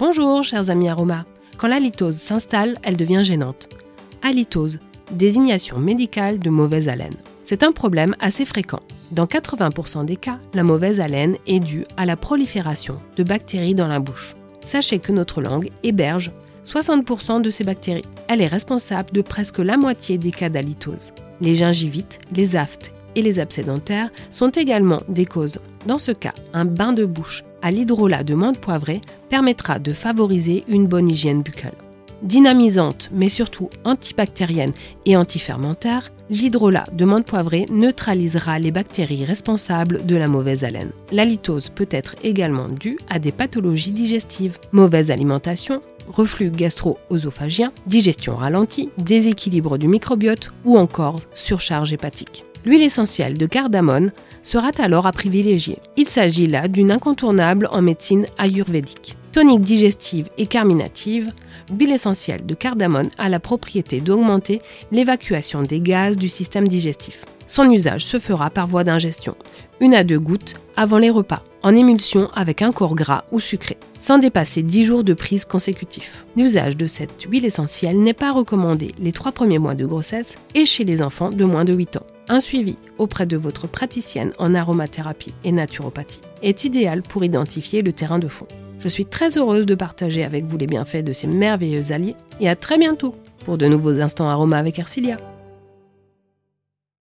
Bonjour, chers amis aromas. Quand l'halitose s'installe, elle devient gênante. Halitose, désignation médicale de mauvaise haleine. C'est un problème assez fréquent. Dans 80% des cas, la mauvaise haleine est due à la prolifération de bactéries dans la bouche. Sachez que notre langue héberge 60% de ces bactéries. Elle est responsable de presque la moitié des cas d'halitose. Les gingivites, les aftes et les abcès dentaires sont également des causes. Dans ce cas, un bain de bouche à l'hydrolat de menthe poivrée permettra de favoriser une bonne hygiène buccale. Dynamisante, mais surtout antibactérienne et antifermentaire, l'hydrolat de menthe poivrée neutralisera les bactéries responsables de la mauvaise haleine. La litose peut être également due à des pathologies digestives, mauvaise alimentation, reflux gastro-œsophagien, digestion ralentie, déséquilibre du microbiote ou encore surcharge hépatique. L'huile essentielle de cardamone sera alors à privilégier. Il s'agit là d'une incontournable en médecine ayurvédique. Tonique digestive et carminative, l'huile essentielle de cardamone a la propriété d'augmenter l'évacuation des gaz du système digestif. Son usage se fera par voie d'ingestion, une à deux gouttes avant les repas, en émulsion avec un corps gras ou sucré, sans dépasser 10 jours de prise consécutifs. L'usage de cette huile essentielle n'est pas recommandé les trois premiers mois de grossesse et chez les enfants de moins de 8 ans. Un suivi auprès de votre praticienne en aromathérapie et naturopathie est idéal pour identifier le terrain de fond. Je suis très heureuse de partager avec vous les bienfaits de ces merveilleux alliés et à très bientôt pour de nouveaux instants aromas avec Ercilia.